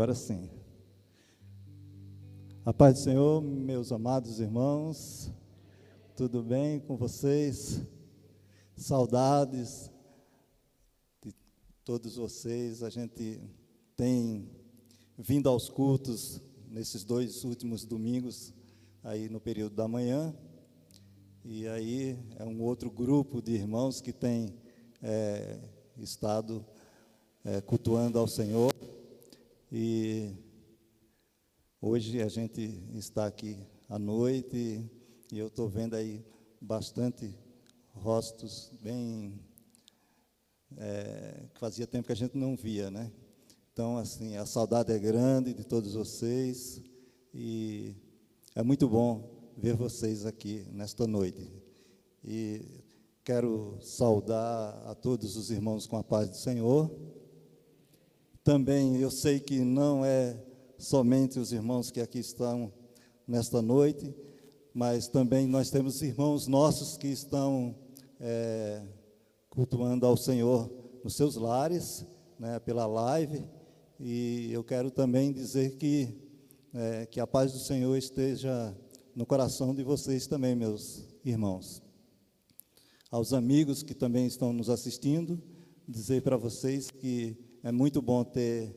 Agora sim. A paz do Senhor, meus amados irmãos, tudo bem com vocês? Saudades de todos vocês. A gente tem vindo aos cultos nesses dois últimos domingos, aí no período da manhã. E aí é um outro grupo de irmãos que tem é, estado é, cultuando ao Senhor. E hoje a gente está aqui à noite e eu estou vendo aí bastante rostos bem é, que fazia tempo que a gente não via, né? Então, assim, a saudade é grande de todos vocês e é muito bom ver vocês aqui nesta noite. E quero saudar a todos os irmãos com a paz do Senhor também eu sei que não é somente os irmãos que aqui estão nesta noite, mas também nós temos irmãos nossos que estão é, cultuando ao Senhor nos seus lares, né, pela live, e eu quero também dizer que, é, que a paz do Senhor esteja no coração de vocês também, meus irmãos. Aos amigos que também estão nos assistindo, dizer para vocês que é muito bom ter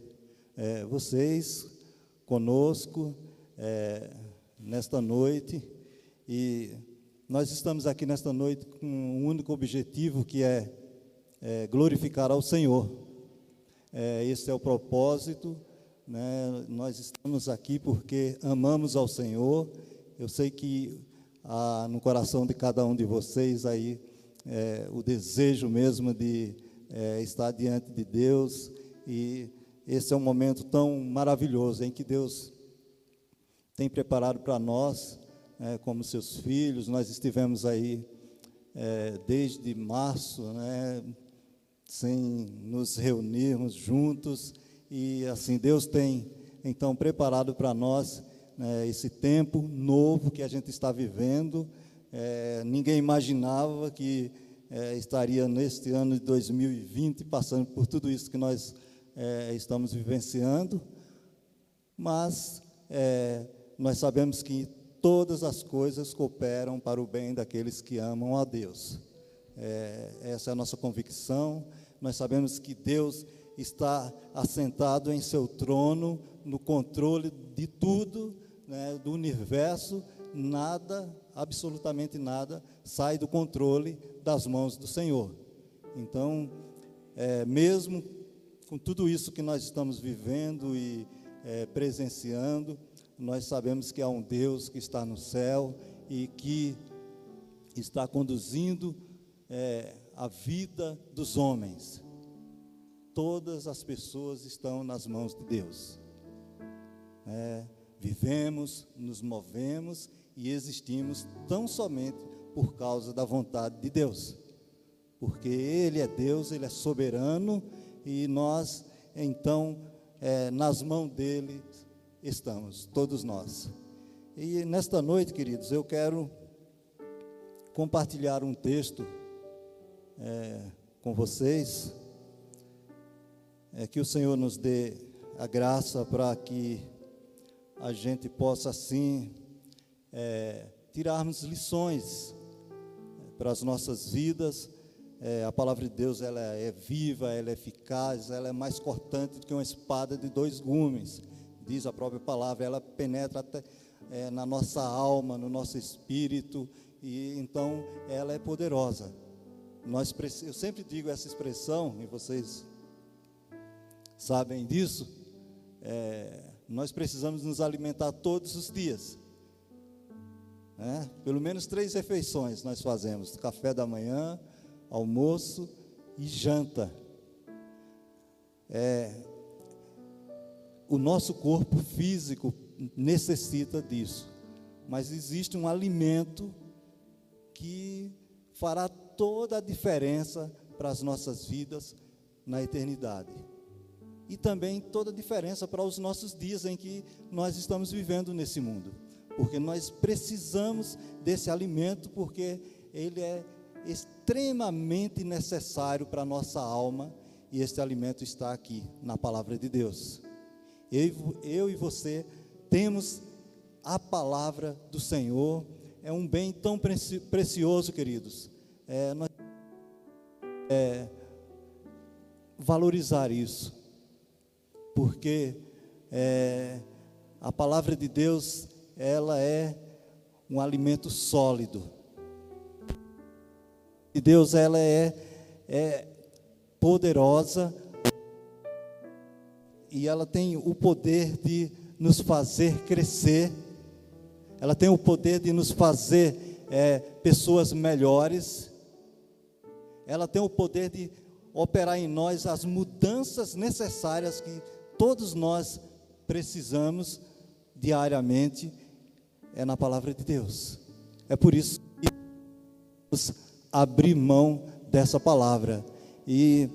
é, vocês conosco é, nesta noite. E nós estamos aqui nesta noite com um único objetivo que é, é glorificar ao Senhor. É, esse é o propósito. Né? Nós estamos aqui porque amamos ao Senhor. Eu sei que há no coração de cada um de vocês aí é, o desejo mesmo de é, estar diante de Deus e esse é um momento tão maravilhoso em que Deus tem preparado para nós, é, como seus filhos. Nós estivemos aí é, desde março, né, sem nos reunirmos juntos e assim Deus tem então preparado para nós né, esse tempo novo que a gente está vivendo. É, ninguém imaginava que é, estaria neste ano de 2020 passando por tudo isso que nós é, estamos vivenciando, mas é, nós sabemos que todas as coisas cooperam para o bem daqueles que amam a Deus. É, essa é a nossa convicção. Nós sabemos que Deus está assentado em seu trono, no controle de tudo, né, do universo, nada, absolutamente nada, sai do controle das mãos do Senhor. Então, é, mesmo com tudo isso que nós estamos vivendo e é, presenciando, nós sabemos que há um Deus que está no céu e que está conduzindo é, a vida dos homens. Todas as pessoas estão nas mãos de Deus. É, vivemos, nos movemos e existimos tão somente por causa da vontade de Deus. Porque Ele é Deus, Ele é soberano e nós, então, é, nas mãos dele estamos, todos nós. E nesta noite, queridos, eu quero compartilhar um texto é, com vocês, é, que o Senhor nos dê a graça para que a gente possa, assim, é, tirarmos lições é, para as nossas vidas é, a palavra de Deus ela é viva, ela é eficaz, ela é mais cortante do que uma espada de dois gumes, diz a própria palavra, ela penetra até é, na nossa alma, no nosso espírito, e então ela é poderosa. Nós, eu sempre digo essa expressão, e vocês sabem disso, é, nós precisamos nos alimentar todos os dias. Né? Pelo menos três refeições nós fazemos: café da manhã, almoço e janta. É, o nosso corpo físico necessita disso, mas existe um alimento que fará toda a diferença para as nossas vidas na eternidade. E também toda a diferença para os nossos dias em que nós estamos vivendo nesse mundo. Porque nós precisamos desse alimento, porque ele é extremamente necessário para a nossa alma, e este alimento está aqui na palavra de Deus. Eu, eu e você temos a palavra do Senhor, é um bem tão precioso, queridos. É, nós, é, valorizar isso, porque é, a palavra de Deus, ela é um alimento sólido. E Deus, ela é, é poderosa e ela tem o poder de nos fazer crescer, ela tem o poder de nos fazer é, pessoas melhores, ela tem o poder de operar em nós as mudanças necessárias que todos nós precisamos diariamente é na palavra de Deus. É por isso que vamos abrir mão dessa palavra. E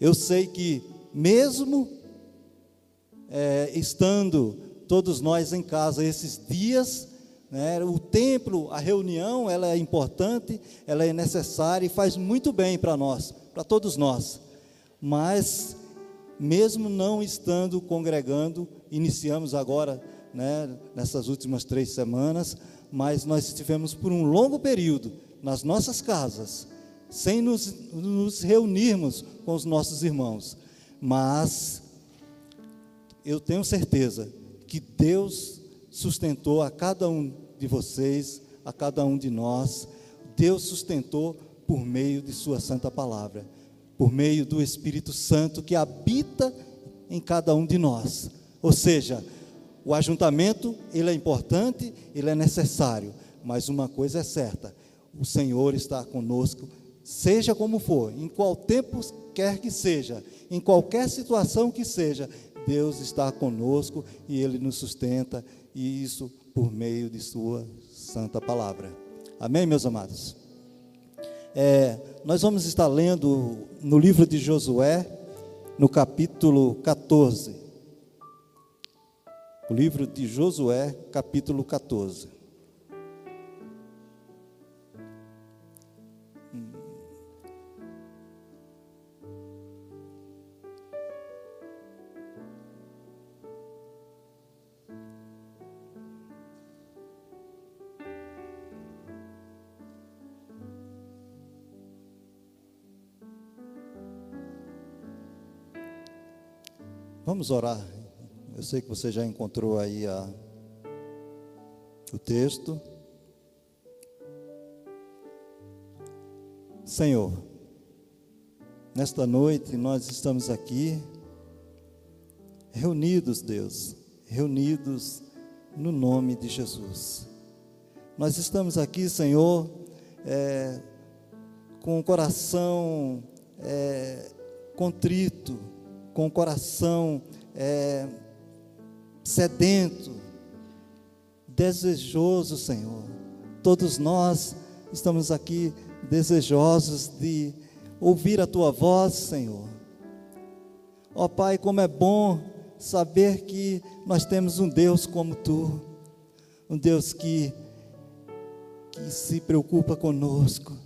eu sei que, mesmo é, estando todos nós em casa esses dias, né, o templo, a reunião, ela é importante, ela é necessária e faz muito bem para nós, para todos nós. Mas, mesmo não estando congregando, iniciamos agora né, nessas últimas três semanas, mas nós estivemos por um longo período nas nossas casas, sem nos, nos reunirmos com os nossos irmãos. Mas eu tenho certeza que Deus sustentou a cada um de vocês, a cada um de nós. Deus sustentou por meio de Sua Santa Palavra, por meio do Espírito Santo que habita em cada um de nós. Ou seja, o ajuntamento, ele é importante, ele é necessário, mas uma coisa é certa: o Senhor está conosco, seja como for, em qual tempo quer que seja, em qualquer situação que seja, Deus está conosco e ele nos sustenta, e isso por meio de Sua santa palavra. Amém, meus amados? É, nós vamos estar lendo no livro de Josué, no capítulo 14. O livro de Josué, capítulo 14. Vamos orar eu sei que você já encontrou aí a, o texto. Senhor, nesta noite nós estamos aqui, reunidos, Deus, reunidos no nome de Jesus. Nós estamos aqui, Senhor, é, com o coração é, contrito, com o coração é, sedento, desejoso, Senhor. Todos nós estamos aqui desejosos de ouvir a tua voz, Senhor. Ó Pai, como é bom saber que nós temos um Deus como tu, um Deus que que se preocupa conosco,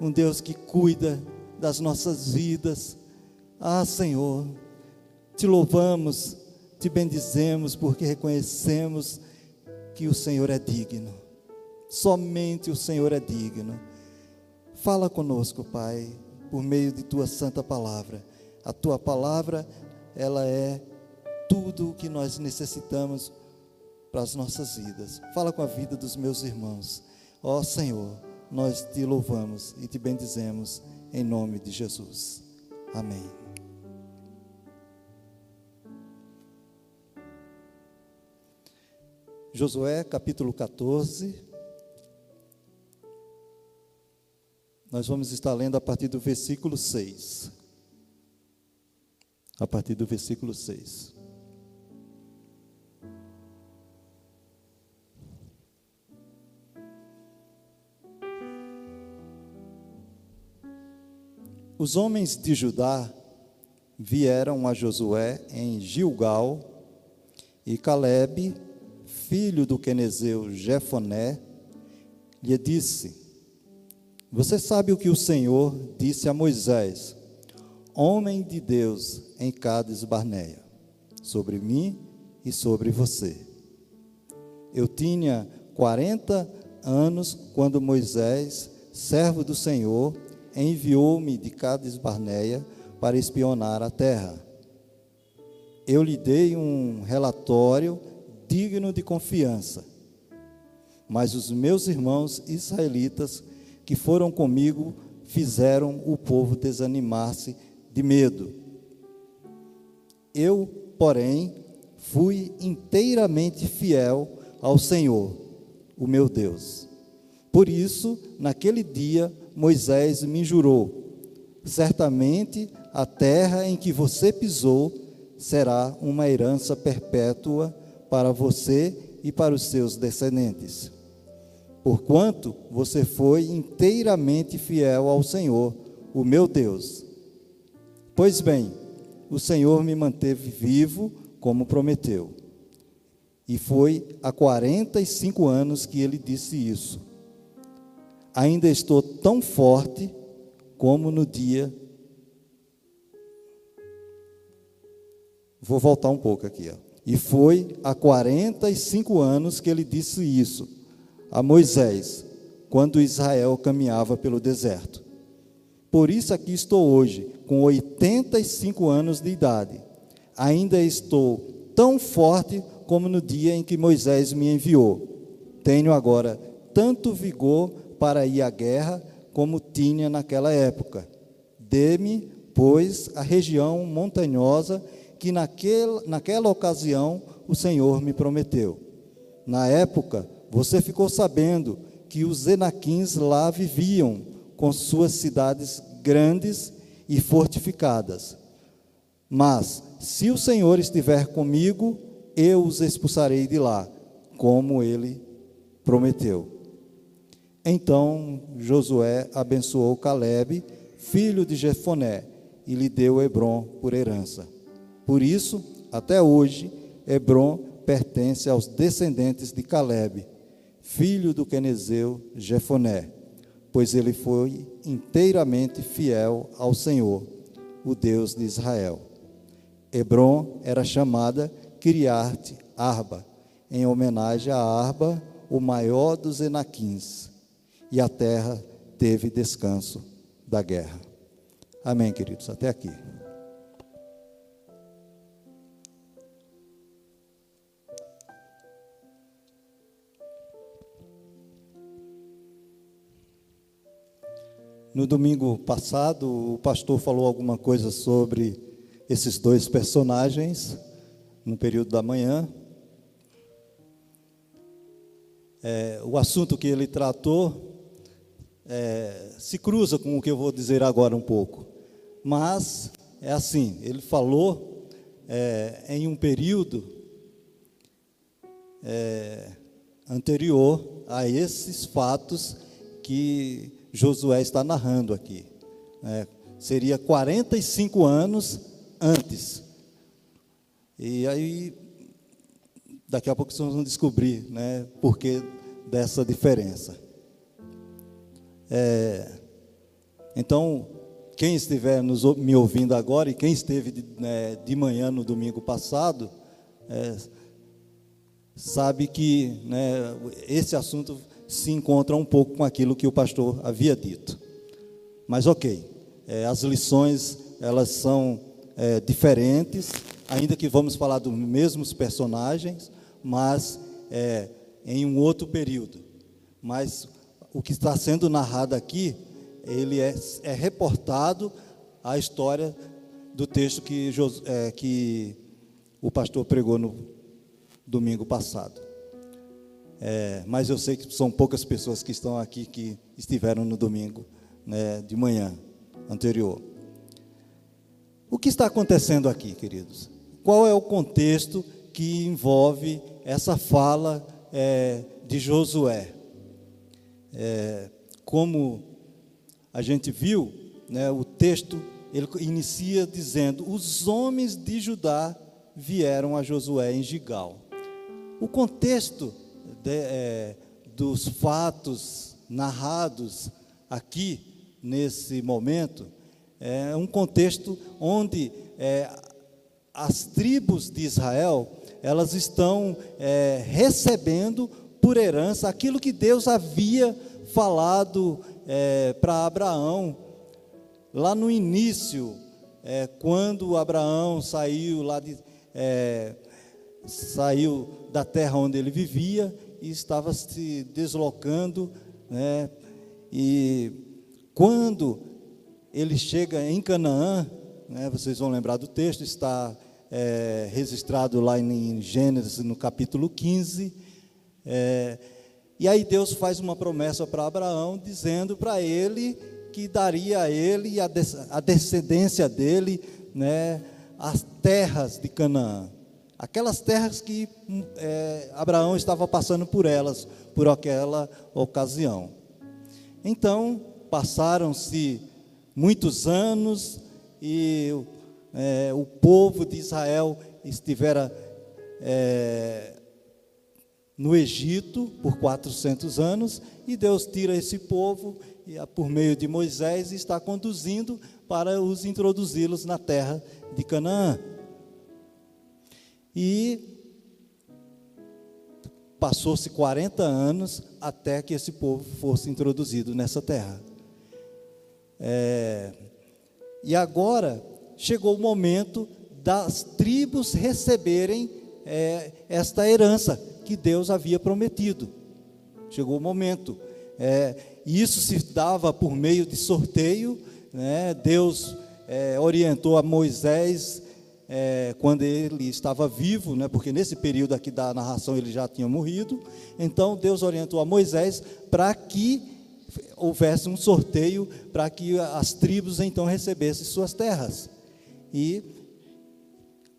um Deus que cuida das nossas vidas. Ah, Senhor, te louvamos te bendizemos porque reconhecemos que o Senhor é digno. Somente o Senhor é digno. Fala conosco, Pai, por meio de tua santa palavra. A tua palavra, ela é tudo o que nós necessitamos para as nossas vidas. Fala com a vida dos meus irmãos. Ó Senhor, nós te louvamos e te bendizemos em nome de Jesus. Amém. Josué capítulo 14. Nós vamos estar lendo a partir do versículo 6. A partir do versículo 6. Os homens de Judá vieram a Josué em Gilgal e Caleb filho do quenezeu Jefoné, lhe disse: Você sabe o que o Senhor disse a Moisés, homem de Deus, em Cades Barneia. sobre mim e sobre você. Eu tinha 40 anos quando Moisés, servo do Senhor, enviou-me de Cades Barneia para espionar a terra. Eu lhe dei um relatório digno de confiança. Mas os meus irmãos israelitas que foram comigo fizeram o povo desanimar-se de medo. Eu, porém, fui inteiramente fiel ao Senhor, o meu Deus. Por isso, naquele dia, Moisés me jurou: certamente a terra em que você pisou será uma herança perpétua para você e para os seus descendentes. Porquanto você foi inteiramente fiel ao Senhor, o meu Deus. Pois bem, o Senhor me manteve vivo como prometeu. E foi há 45 anos que ele disse isso. Ainda estou tão forte como no dia. Vou voltar um pouco aqui. Ó. E foi há 45 anos que ele disse isso a Moisés, quando Israel caminhava pelo deserto. Por isso aqui estou hoje, com 85 anos de idade. Ainda estou tão forte como no dia em que Moisés me enviou. Tenho agora tanto vigor para ir à guerra como tinha naquela época. Dê-me, pois, a região montanhosa que naquele, naquela ocasião o Senhor me prometeu. Na época, você ficou sabendo que os Enaquins lá viviam com suas cidades grandes e fortificadas. Mas, se o Senhor estiver comigo, eu os expulsarei de lá, como ele prometeu. Então Josué abençoou Caleb, filho de Jefoné, e lhe deu Hebron por herança. Por isso, até hoje, Hebron pertence aos descendentes de Caleb, filho do quenezeu Jefoné pois ele foi inteiramente fiel ao Senhor, o Deus de Israel. Hebron era chamada Kiriat Arba, em homenagem a Arba, o maior dos Enaquins, e a terra teve descanso da guerra. Amém, queridos. Até aqui. No domingo passado, o pastor falou alguma coisa sobre esses dois personagens, no período da manhã. É, o assunto que ele tratou é, se cruza com o que eu vou dizer agora um pouco. Mas, é assim: ele falou é, em um período é, anterior a esses fatos que Josué está narrando aqui. É, seria 45 anos antes. E aí, daqui a pouco vocês vão descobrir né, por que dessa diferença. É, então, quem estiver nos, me ouvindo agora e quem esteve de, né, de manhã no domingo passado, é, sabe que né, esse assunto se encontra um pouco com aquilo que o pastor havia dito. Mas ok, é, as lições elas são é, diferentes, ainda que vamos falar dos mesmos personagens, mas é, em um outro período. Mas o que está sendo narrado aqui, ele é, é reportado a história do texto que, é, que o pastor pregou no domingo passado. É, mas eu sei que são poucas pessoas que estão aqui que estiveram no domingo né, de manhã anterior. O que está acontecendo aqui, queridos? Qual é o contexto que envolve essa fala é, de Josué? É, como a gente viu, né, o texto ele inicia dizendo: os homens de Judá vieram a Josué em Gigal. O contexto de, é, dos fatos narrados aqui, nesse momento, é um contexto onde é, as tribos de Israel, elas estão é, recebendo por herança aquilo que Deus havia falado é, para Abraão, lá no início, é, quando Abraão saiu lá de, é, saiu da terra onde ele vivia e estava se deslocando, né, e quando ele chega em Canaã, né, vocês vão lembrar do texto, está é, registrado lá em Gênesis, no capítulo 15. É, e aí Deus faz uma promessa para Abraão, dizendo para ele que daria a ele a, a descendência dele né, as terras de Canaã. Aquelas terras que é, Abraão estava passando por elas, por aquela ocasião. Então, passaram-se muitos anos e é, o povo de Israel estivera é, no Egito por 400 anos e Deus tira esse povo e, por meio de Moisés está conduzindo para os introduzi-los na terra de Canaã. E passou-se 40 anos até que esse povo fosse introduzido nessa terra. É, e agora chegou o momento das tribos receberem é, esta herança que Deus havia prometido. Chegou o momento. É, isso se dava por meio de sorteio. Né? Deus é, orientou a Moisés é, quando ele estava vivo, né? porque nesse período aqui da narração ele já tinha morrido. Então Deus orientou a Moisés para que houvesse um sorteio para que as tribos então recebessem suas terras. E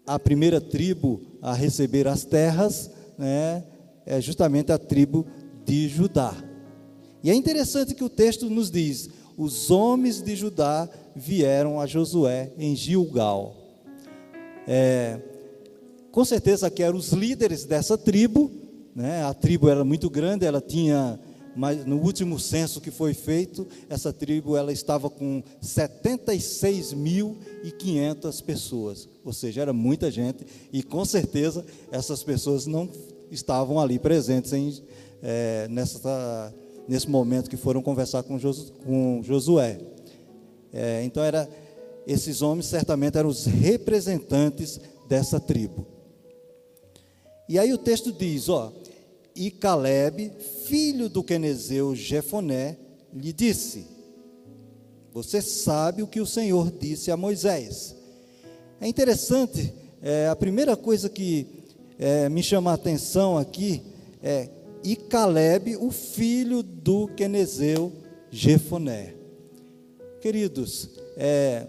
a primeira tribo a receber as terras né, é justamente a tribo de Judá. E é interessante que o texto nos diz: os homens de Judá vieram a Josué em Gilgal. É, com certeza que eram os líderes dessa tribo, né, a tribo era muito grande, ela tinha mas no último censo que foi feito, essa tribo ela estava com 76.500 pessoas, ou seja, era muita gente, e com certeza essas pessoas não estavam ali presentes em, é, nessa, nesse momento que foram conversar com, Jos, com Josué. É, então, era, esses homens certamente eram os representantes dessa tribo. E aí o texto diz: ó, e Caleb, filho do quenezeu Jefoné, lhe disse: Você sabe o que o Senhor disse a Moisés. É interessante, é, a primeira coisa que é, me chama a atenção aqui é e Caleb, o filho do quenezeu Jefoné. Queridos, é,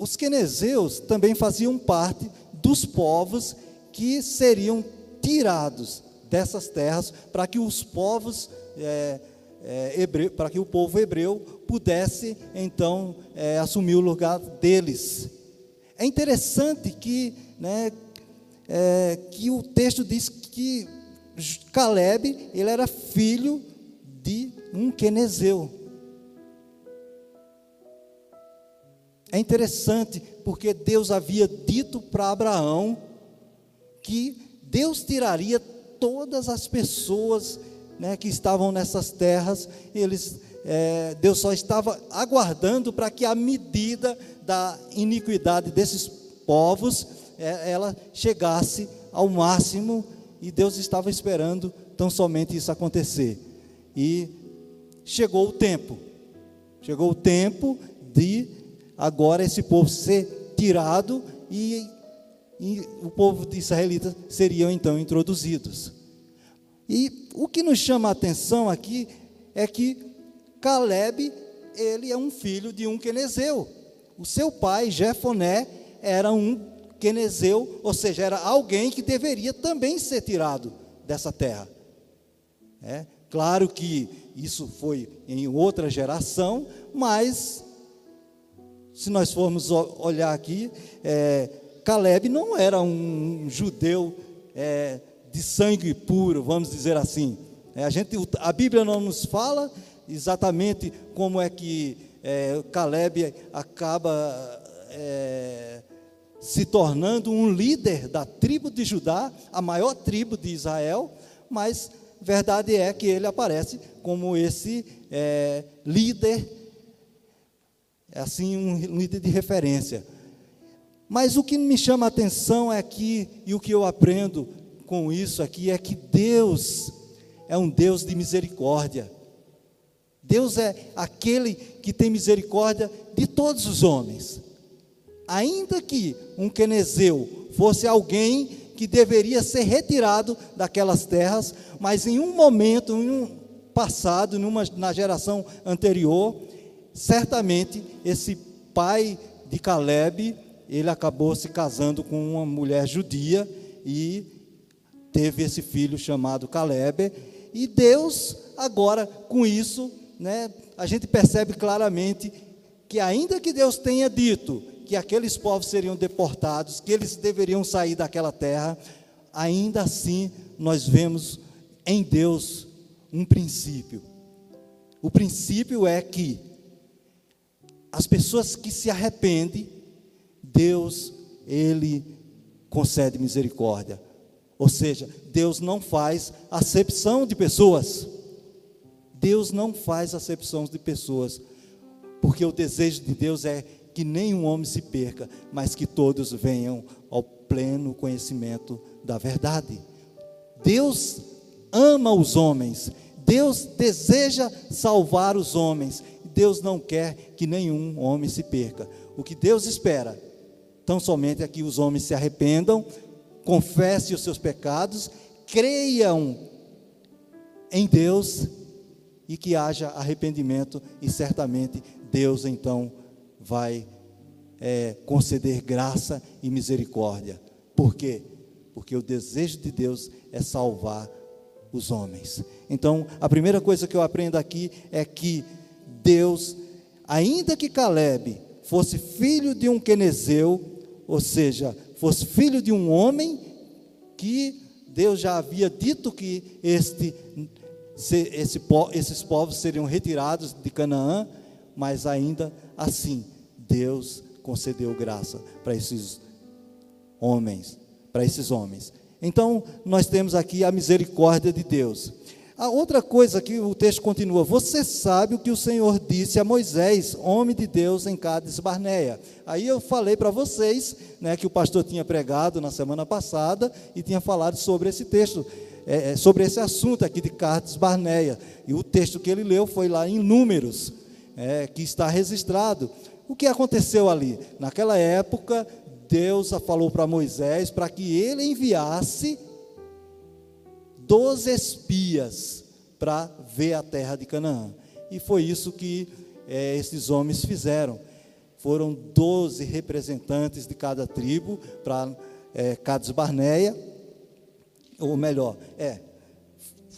os quenezeus também faziam parte dos povos que seriam tirados dessas terras para que os povos é, é, hebreu, para que o povo hebreu pudesse então é, assumir o lugar deles. É interessante que, né, é, que o texto diz que Caleb ele era filho de um quenezeu. É interessante porque Deus havia dito para Abraão que Deus tiraria todas as pessoas né, que estavam nessas terras, eles, é, Deus só estava aguardando para que a medida da iniquidade desses povos, é, ela chegasse ao máximo, e Deus estava esperando tão somente isso acontecer. E chegou o tempo, chegou o tempo de agora esse povo ser tirado e e o povo de israelita seriam então introduzidos. E o que nos chama a atenção aqui é que Caleb, ele é um filho de um quenezeu. O seu pai, Jefoné, era um quenezeu, ou seja, era alguém que deveria também ser tirado dessa terra. É, claro que isso foi em outra geração, mas se nós formos olhar aqui, é, Caleb não era um judeu é, de sangue puro, vamos dizer assim. É, a, gente, a Bíblia não nos fala exatamente como é que é, Caleb acaba é, se tornando um líder da tribo de Judá, a maior tribo de Israel, mas verdade é que ele aparece como esse é, assim, um líder de referência. Mas o que me chama a atenção é que, e o que eu aprendo com isso aqui, é que Deus é um Deus de misericórdia. Deus é aquele que tem misericórdia de todos os homens. Ainda que um quenezeu fosse alguém que deveria ser retirado daquelas terras, mas em um momento, em um passado, numa, na geração anterior, certamente esse pai de Caleb, ele acabou se casando com uma mulher judia e teve esse filho chamado Caleb, e Deus agora com isso, né, a gente percebe claramente que ainda que Deus tenha dito que aqueles povos seriam deportados, que eles deveriam sair daquela terra, ainda assim nós vemos em Deus um princípio. O princípio é que as pessoas que se arrependem, Deus, Ele concede misericórdia. Ou seja, Deus não faz acepção de pessoas. Deus não faz acepção de pessoas, porque o desejo de Deus é que nenhum homem se perca, mas que todos venham ao pleno conhecimento da verdade. Deus ama os homens, Deus deseja salvar os homens, Deus não quer que nenhum homem se perca. O que Deus espera, tão somente é que os homens se arrependam, confessem os seus pecados, creiam em Deus e que haja arrependimento, e certamente Deus então vai é, conceder graça e misericórdia. Por quê? Porque o desejo de Deus é salvar os homens. Então, a primeira coisa que eu aprendo aqui é que Deus, ainda que Caleb fosse filho de um quenezeu, ou seja, fosse filho de um homem que Deus já havia dito que este, esse, esses povos seriam retirados de Canaã, mas ainda assim, Deus concedeu graça para esses homens, para esses homens. Então, nós temos aqui a misericórdia de Deus. A outra coisa que o texto continua: Você sabe o que o Senhor disse a Moisés, homem de Deus, em Cádiz Barneia. Aí eu falei para vocês, né, que o pastor tinha pregado na semana passada e tinha falado sobre esse texto, é, é sobre esse assunto aqui de Cádiz Barneia. E o texto que ele leu foi lá em Números, é, que está registrado. O que aconteceu ali? Naquela época, Deus falou para Moisés para que ele enviasse doze espias para ver a terra de Canaã. E foi isso que é, esses homens fizeram. Foram doze representantes de cada tribo para é, Cades Barneia, ou melhor, é,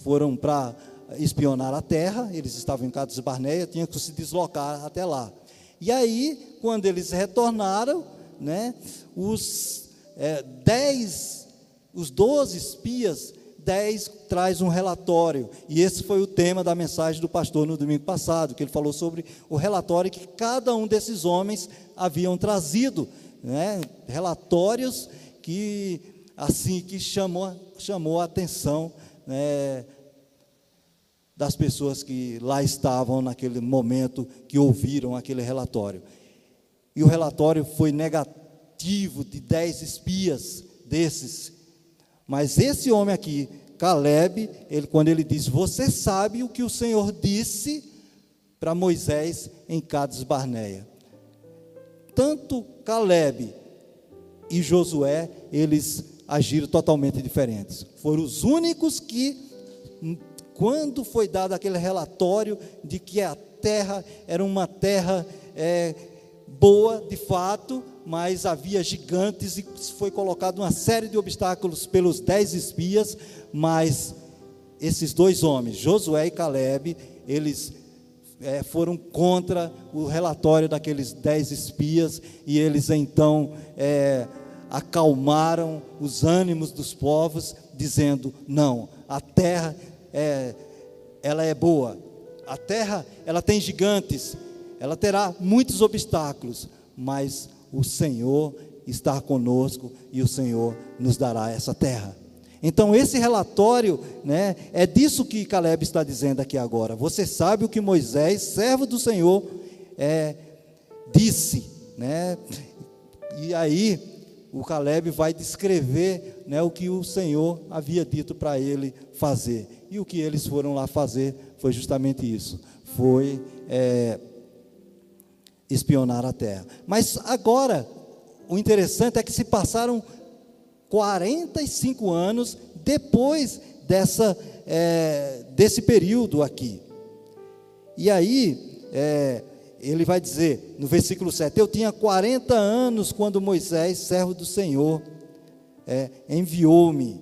foram para espionar a terra, eles estavam em Cades Barneia, tinham que se deslocar até lá. E aí, quando eles retornaram, né, os é, dez, os doze espias 10 traz um relatório, e esse foi o tema da mensagem do pastor no domingo passado, que ele falou sobre o relatório que cada um desses homens haviam trazido, né? relatórios que assim que chamou, chamou a atenção né, das pessoas que lá estavam naquele momento que ouviram aquele relatório. E o relatório foi negativo de 10 espias desses mas esse homem aqui, Caleb, ele, quando ele diz: Você sabe o que o Senhor disse para Moisés em Cades Barneia. Tanto Caleb e Josué, eles agiram totalmente diferentes. Foram os únicos que, quando foi dado aquele relatório de que a terra era uma terra é, boa, de fato, mas havia gigantes e foi colocado uma série de obstáculos pelos dez espias, mas esses dois homens, Josué e Caleb, eles é, foram contra o relatório daqueles dez espias e eles então é, acalmaram os ânimos dos povos, dizendo: não, a terra é, ela é boa, a terra ela tem gigantes, ela terá muitos obstáculos, mas o Senhor está conosco e o Senhor nos dará essa terra. Então, esse relatório, né, é disso que Caleb está dizendo aqui agora. Você sabe o que Moisés, servo do Senhor, é, disse, né? E aí, o Caleb vai descrever né, o que o Senhor havia dito para ele fazer. E o que eles foram lá fazer foi justamente isso: foi é, espionar a terra. Mas agora, o interessante é que se passaram 45 anos depois dessa, é, desse período aqui. E aí, é, ele vai dizer no versículo 7: Eu tinha 40 anos quando Moisés, servo do Senhor, é, enviou-me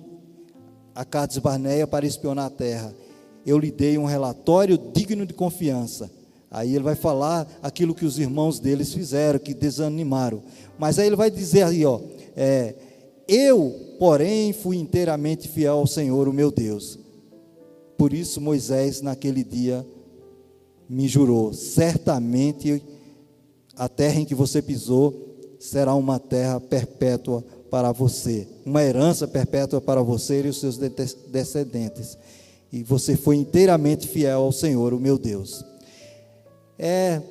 a Cades Barneia para espionar a terra. Eu lhe dei um relatório digno de confiança. Aí ele vai falar aquilo que os irmãos deles fizeram, que desanimaram. Mas aí ele vai dizer aí, ó, é, eu, porém, fui inteiramente fiel ao Senhor, o meu Deus. Por isso Moisés, naquele dia, me jurou: certamente a terra em que você pisou será uma terra perpétua para você, uma herança perpétua para você e os seus descendentes. E você foi inteiramente fiel ao Senhor, o meu Deus. É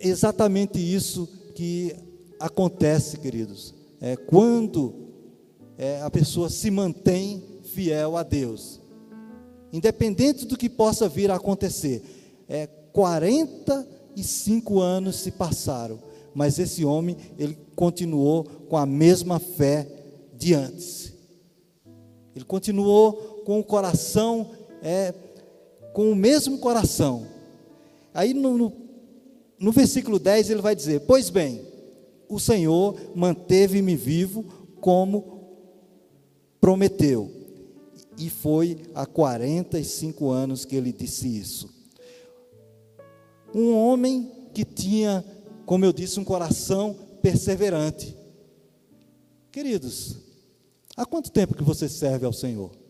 exatamente isso que acontece, queridos. É quando é, a pessoa se mantém fiel a Deus, independente do que possa vir a acontecer. É, 45 anos se passaram, mas esse homem, ele continuou com a mesma fé de antes. Ele continuou com o coração, é, com o mesmo coração. Aí no, no, no versículo 10 ele vai dizer: Pois bem, o Senhor manteve-me vivo como prometeu. E foi há 45 anos que ele disse isso. Um homem que tinha, como eu disse, um coração perseverante. Queridos, há quanto tempo que você serve ao Senhor?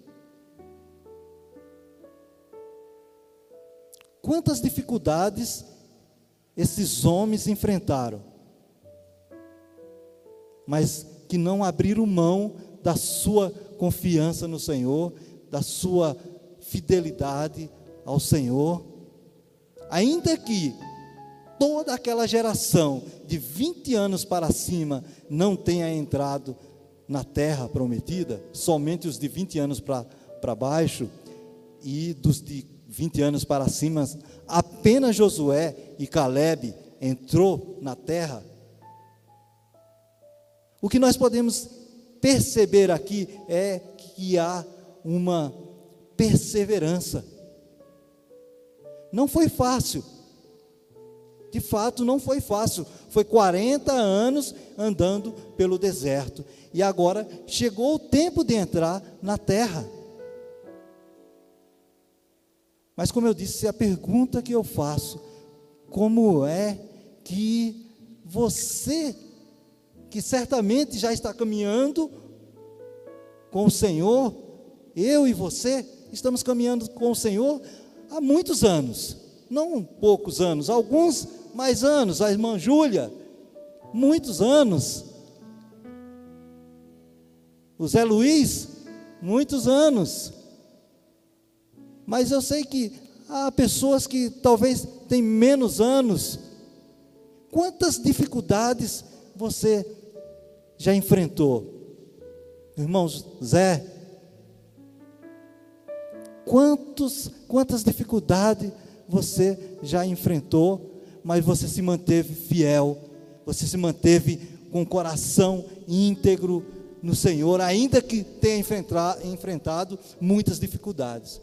Quantas dificuldades esses homens enfrentaram, mas que não abriram mão da sua confiança no Senhor, da sua fidelidade ao Senhor. Ainda que toda aquela geração de 20 anos para cima não tenha entrado na terra prometida, somente os de 20 anos para baixo, e dos de 20 anos para cima, apenas Josué e Caleb entrou na terra. O que nós podemos perceber aqui é que há uma perseverança. Não foi fácil. De fato, não foi fácil. Foi 40 anos andando pelo deserto. E agora chegou o tempo de entrar na terra. Mas, como eu disse, a pergunta que eu faço: como é que você, que certamente já está caminhando com o Senhor, eu e você, estamos caminhando com o Senhor há muitos anos, não poucos anos, alguns mais anos, a irmã Júlia, muitos anos. O Zé Luiz, muitos anos. Mas eu sei que há pessoas que talvez têm menos anos. Quantas dificuldades você já enfrentou? Irmãos, Zé, Quantos, quantas dificuldades você já enfrentou, mas você se manteve fiel, você se manteve com o coração íntegro no Senhor, ainda que tenha enfrentado muitas dificuldades.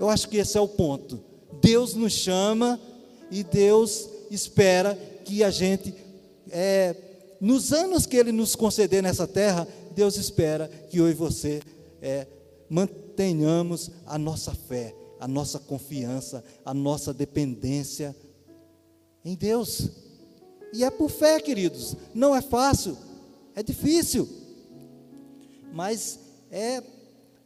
Eu acho que esse é o ponto. Deus nos chama e Deus espera que a gente, é, nos anos que Ele nos conceder nessa terra, Deus espera que eu e você é, tenhamos a nossa fé, a nossa confiança, a nossa dependência em Deus. E é por fé, queridos. Não é fácil, é difícil. Mas é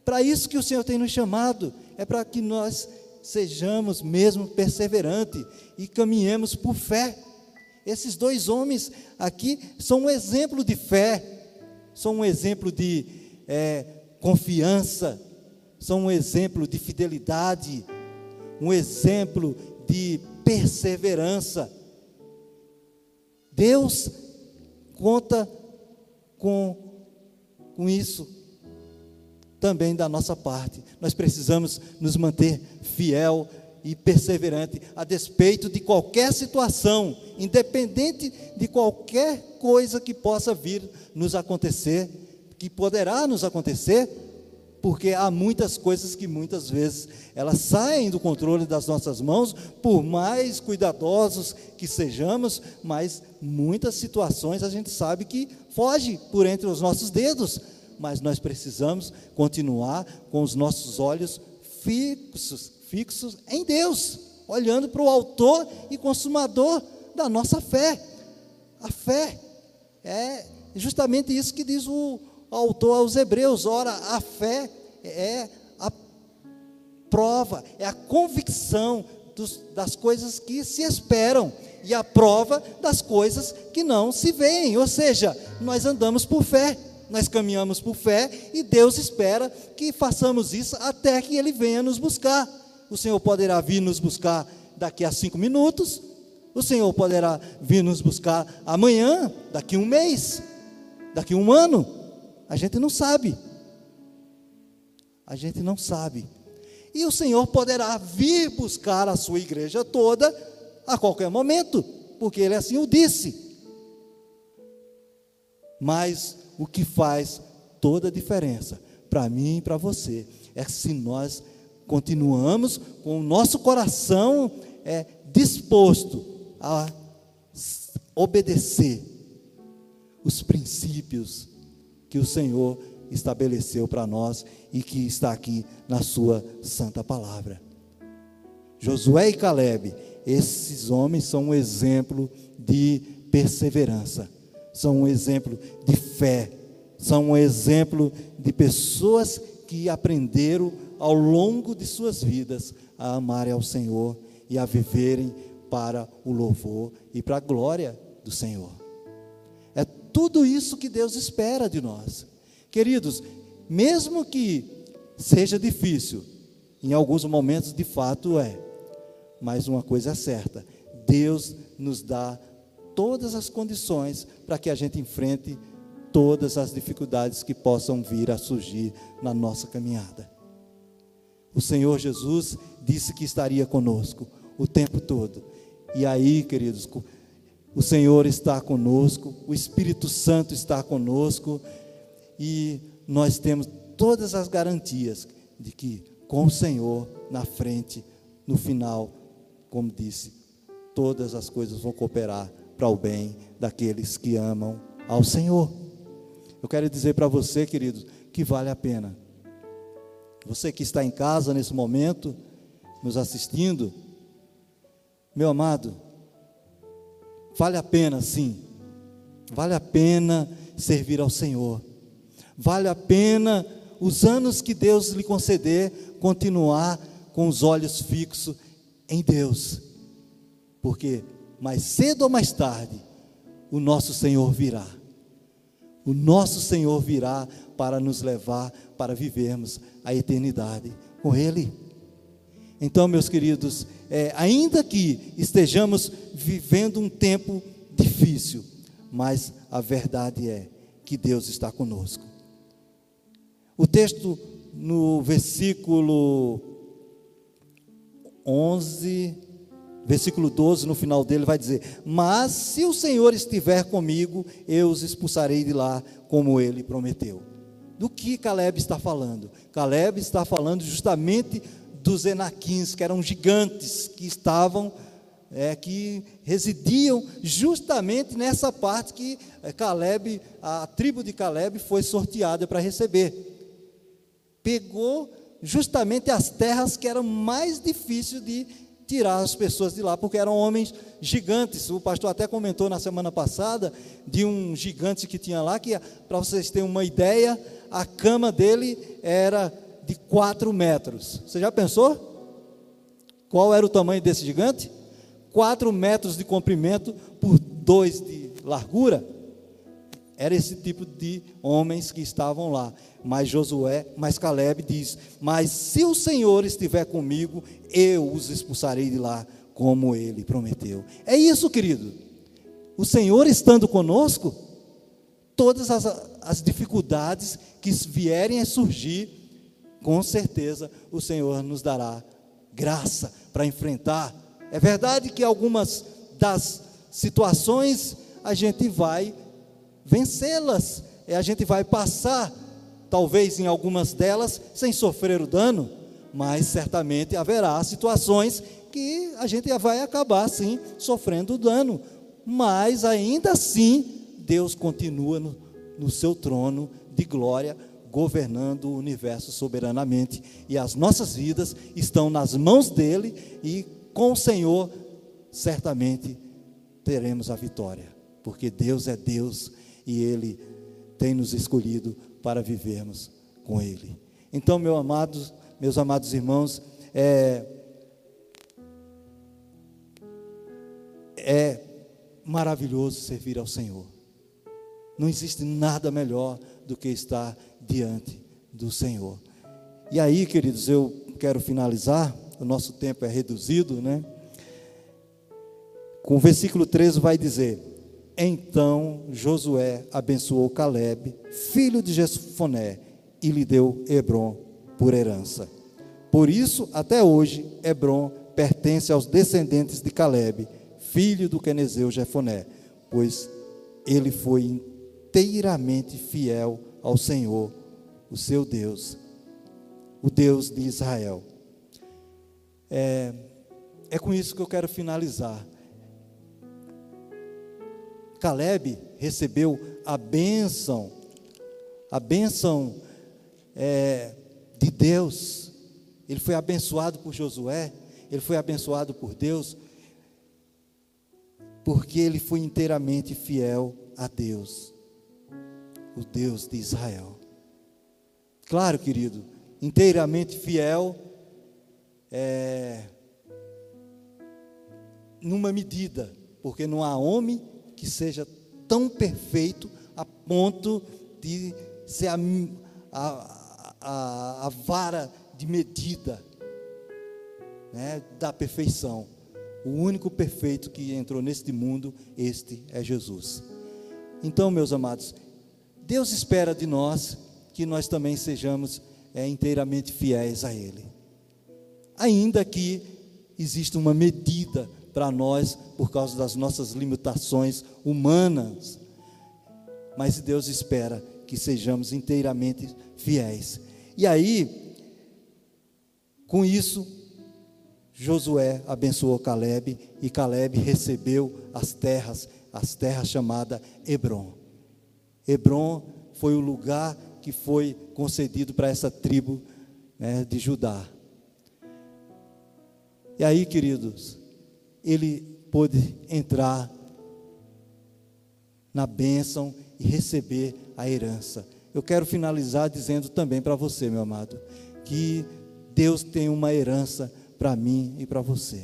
para isso que o Senhor tem nos chamado, é para que nós sejamos mesmo perseverantes e caminhemos por fé. Esses dois homens aqui são um exemplo de fé, são um exemplo de é, confiança, são um exemplo de fidelidade, um exemplo de perseverança. Deus conta com, com isso também da nossa parte. Nós precisamos nos manter fiel e perseverante a despeito de qualquer situação, independente de qualquer coisa que possa vir nos acontecer, que poderá nos acontecer, porque há muitas coisas que muitas vezes elas saem do controle das nossas mãos, por mais cuidadosos que sejamos, mas muitas situações a gente sabe que foge por entre os nossos dedos, mas nós precisamos continuar com os nossos olhos fixos, fixos em Deus, olhando para o autor e consumador da nossa fé. A fé é justamente isso que diz o autor aos Hebreus. Ora, a fé é a prova, é a convicção dos, das coisas que se esperam e a prova das coisas que não se veem. Ou seja, nós andamos por fé, nós caminhamos por fé e Deus espera que façamos isso até que Ele venha nos buscar. O Senhor poderá vir nos buscar daqui a cinco minutos, o Senhor poderá vir nos buscar amanhã, daqui a um mês, daqui a um ano. A gente não sabe. A gente não sabe. E o Senhor poderá vir buscar a sua igreja toda a qualquer momento, porque Ele assim o disse. Mas o que faz toda a diferença para mim e para você é se nós continuamos com o nosso coração é, disposto a obedecer os princípios que o Senhor estabeleceu para nós e que está aqui na sua santa palavra. Josué e Caleb, esses homens são um exemplo de perseverança, são um exemplo de fé, são um exemplo de pessoas que aprenderam ao longo de suas vidas a amarem ao Senhor e a viverem para o louvor e para a glória do Senhor. É tudo isso que Deus espera de nós. Queridos, mesmo que seja difícil, em alguns momentos de fato é, mas uma coisa é certa: Deus nos dá todas as condições para que a gente enfrente todas as dificuldades que possam vir a surgir na nossa caminhada. O Senhor Jesus disse que estaria conosco o tempo todo. E aí, queridos, o Senhor está conosco, o Espírito Santo está conosco, e nós temos todas as garantias de que com o Senhor na frente, no final, como disse, todas as coisas vão cooperar para o bem daqueles que amam ao Senhor. Eu quero dizer para você, queridos, que vale a pena. Você que está em casa nesse momento, nos assistindo, meu amado, vale a pena sim, vale a pena servir ao Senhor, vale a pena os anos que Deus lhe conceder, continuar com os olhos fixos em Deus, porque mais cedo ou mais tarde, o nosso Senhor virá. O nosso Senhor virá para nos levar para vivermos a eternidade com Ele. Então, meus queridos, é, ainda que estejamos vivendo um tempo difícil, mas a verdade é que Deus está conosco. O texto no versículo 11, versículo 12, no final dele, vai dizer: Mas se o Senhor estiver comigo, eu os expulsarei de lá, como ele prometeu. Do que Caleb está falando? Caleb está falando justamente dos Enaquins, que eram gigantes que estavam, é, que residiam justamente nessa parte que é, Caleb, a tribo de Caleb foi sorteada para receber. Pegou justamente as terras que eram mais difíceis de tirar as pessoas de lá, porque eram homens gigantes. O pastor até comentou na semana passada de um gigante que tinha lá, que, para vocês terem uma ideia, a cama dele era de 4 metros. Você já pensou? Qual era o tamanho desse gigante? 4 metros de comprimento por dois de largura. Era esse tipo de homens que estavam lá. Mas Josué, mas Caleb diz: Mas se o Senhor estiver comigo, eu os expulsarei de lá, como ele prometeu. É isso, querido. O Senhor estando conosco, todas as, as dificuldades que vierem a surgir, com certeza o Senhor nos dará graça para enfrentar. É verdade que algumas das situações a gente vai vencê-las, e a gente vai passar, talvez em algumas delas, sem sofrer o dano, mas certamente haverá situações que a gente vai acabar sim sofrendo o dano, mas ainda assim Deus continua no, no seu trono de glória, governando o universo soberanamente, e as nossas vidas estão nas mãos dele, e com o Senhor, certamente teremos a vitória, porque Deus é Deus e Ele tem nos escolhido para vivermos com Ele. Então, meus amados, meus amados irmãos, é, é maravilhoso servir ao Senhor. Não existe nada melhor do que estar diante do Senhor. E aí, queridos, eu quero finalizar, o nosso tempo é reduzido, né? Com o versículo 13 vai dizer: Então Josué abençoou Caleb, filho de Jefoné, e lhe deu Hebron por herança. Por isso, até hoje, Hebron pertence aos descendentes de Caleb, filho do Quenezeu Jefoné, pois ele foi inteiramente fiel ao Senhor, o seu Deus, o Deus de Israel. É, é com isso que eu quero finalizar. Caleb recebeu a bênção, a bênção é, de Deus. Ele foi abençoado por Josué, ele foi abençoado por Deus, porque ele foi inteiramente fiel a Deus o Deus de Israel. Claro, querido, inteiramente fiel, é, numa medida, porque não há homem que seja tão perfeito a ponto de ser a, a, a, a vara de medida né, da perfeição. O único perfeito que entrou neste mundo, este é Jesus. Então, meus amados, Deus espera de nós que nós também sejamos é, inteiramente fiéis a Ele. Ainda que exista uma medida para nós por causa das nossas limitações humanas, mas Deus espera que sejamos inteiramente fiéis. E aí, com isso, Josué abençoou Caleb e Caleb recebeu as terras, as terras chamadas Hebron. Hebron foi o lugar que foi concedido para essa tribo né, de Judá. E aí, queridos, ele pôde entrar na bênção e receber a herança. Eu quero finalizar dizendo também para você, meu amado, que Deus tem uma herança para mim e para você.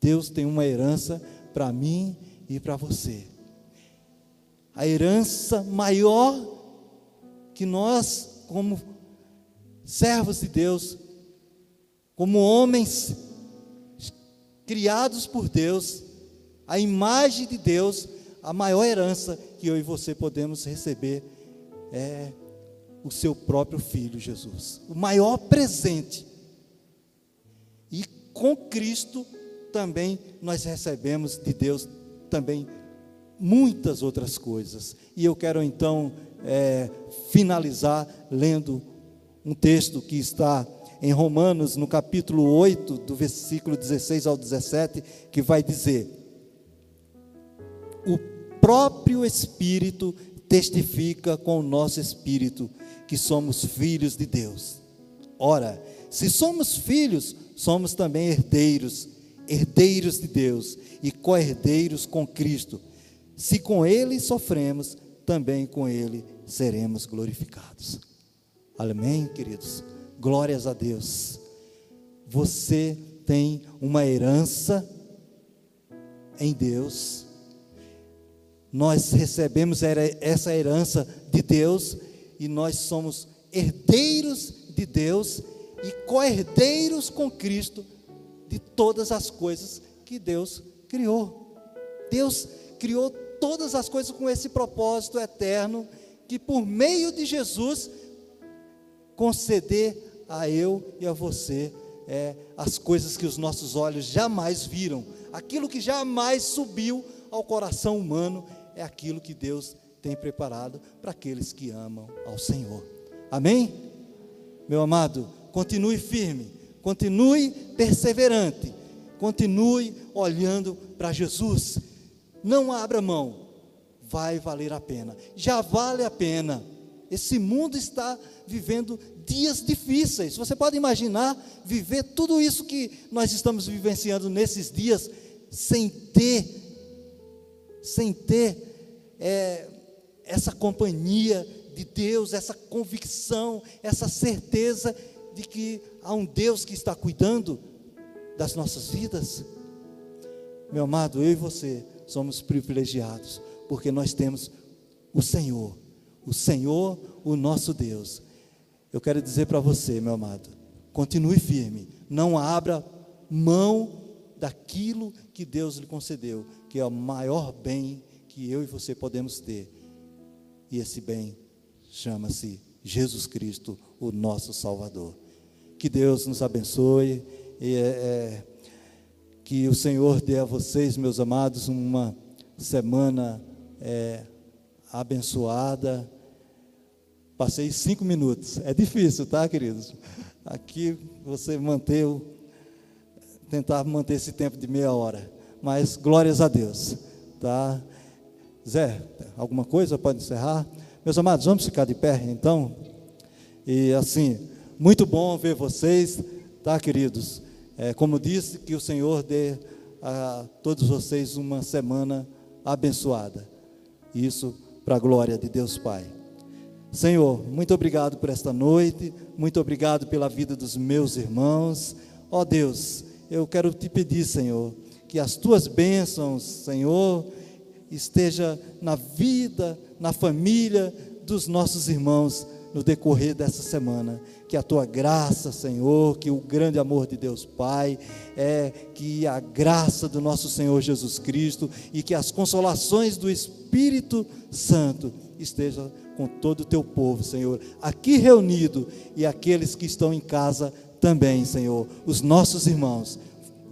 Deus tem uma herança para mim e para você a herança maior que nós, como servos de Deus, como homens criados por Deus, a imagem de Deus, a maior herança que eu e você podemos receber é o seu próprio filho Jesus, o maior presente. E com Cristo também nós recebemos de Deus também muitas outras coisas. E eu quero então é, finalizar lendo um texto que está em Romanos, no capítulo 8, do versículo 16 ao 17, que vai dizer: O próprio Espírito testifica com o nosso espírito que somos filhos de Deus. Ora, se somos filhos, somos também herdeiros, herdeiros de Deus e co-herdeiros com Cristo se com ele sofremos, também com ele seremos glorificados. Amém, queridos? Glórias a Deus. Você tem uma herança em Deus. Nós recebemos essa herança de Deus e nós somos herdeiros de Deus e co-herdeiros com Cristo de todas as coisas que Deus criou. Deus criou todas as coisas com esse propósito eterno que por meio de Jesus conceder a eu e a você é, as coisas que os nossos olhos jamais viram, aquilo que jamais subiu ao coração humano, é aquilo que Deus tem preparado para aqueles que amam ao Senhor. Amém? Meu amado, continue firme, continue perseverante, continue olhando para Jesus. Não abra mão, vai valer a pena, já vale a pena. Esse mundo está vivendo dias difíceis. Você pode imaginar viver tudo isso que nós estamos vivenciando nesses dias sem ter, sem ter é, essa companhia de Deus, essa convicção, essa certeza de que há um Deus que está cuidando das nossas vidas. Meu amado, eu e você somos privilegiados, porque nós temos o Senhor, o Senhor, o nosso Deus. Eu quero dizer para você, meu amado, continue firme, não abra mão daquilo que Deus lhe concedeu, que é o maior bem que eu e você podemos ter. E esse bem chama-se Jesus Cristo, o nosso Salvador. Que Deus nos abençoe e é, é, que o Senhor dê a vocês, meus amados, uma semana é, abençoada. Passei cinco minutos. É difícil, tá, queridos? Aqui você manter tentar manter esse tempo de meia hora. Mas glórias a Deus, tá? Zé, alguma coisa pode encerrar? Meus amados, vamos ficar de pé então? E assim, muito bom ver vocês, tá, queridos? É, como disse, que o Senhor dê a todos vocês uma semana abençoada. Isso para a glória de Deus Pai. Senhor, muito obrigado por esta noite, muito obrigado pela vida dos meus irmãos. Ó oh Deus, eu quero te pedir, Senhor, que as tuas bênçãos, Senhor, esteja na vida, na família dos nossos irmãos no decorrer dessa semana. Que a tua graça, Senhor, que o grande amor de Deus Pai, é que a graça do nosso Senhor Jesus Cristo e que as consolações do Espírito Santo estejam com todo o teu povo, Senhor, aqui reunido e aqueles que estão em casa também, Senhor, os nossos irmãos.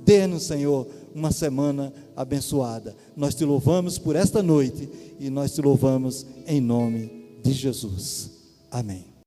Dê-nos, Senhor, uma semana abençoada. Nós te louvamos por esta noite e nós te louvamos em nome de Jesus. Amém.